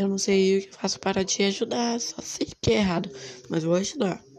Eu não sei o que faço para te ajudar, só sei que é errado, mas vou ajudar.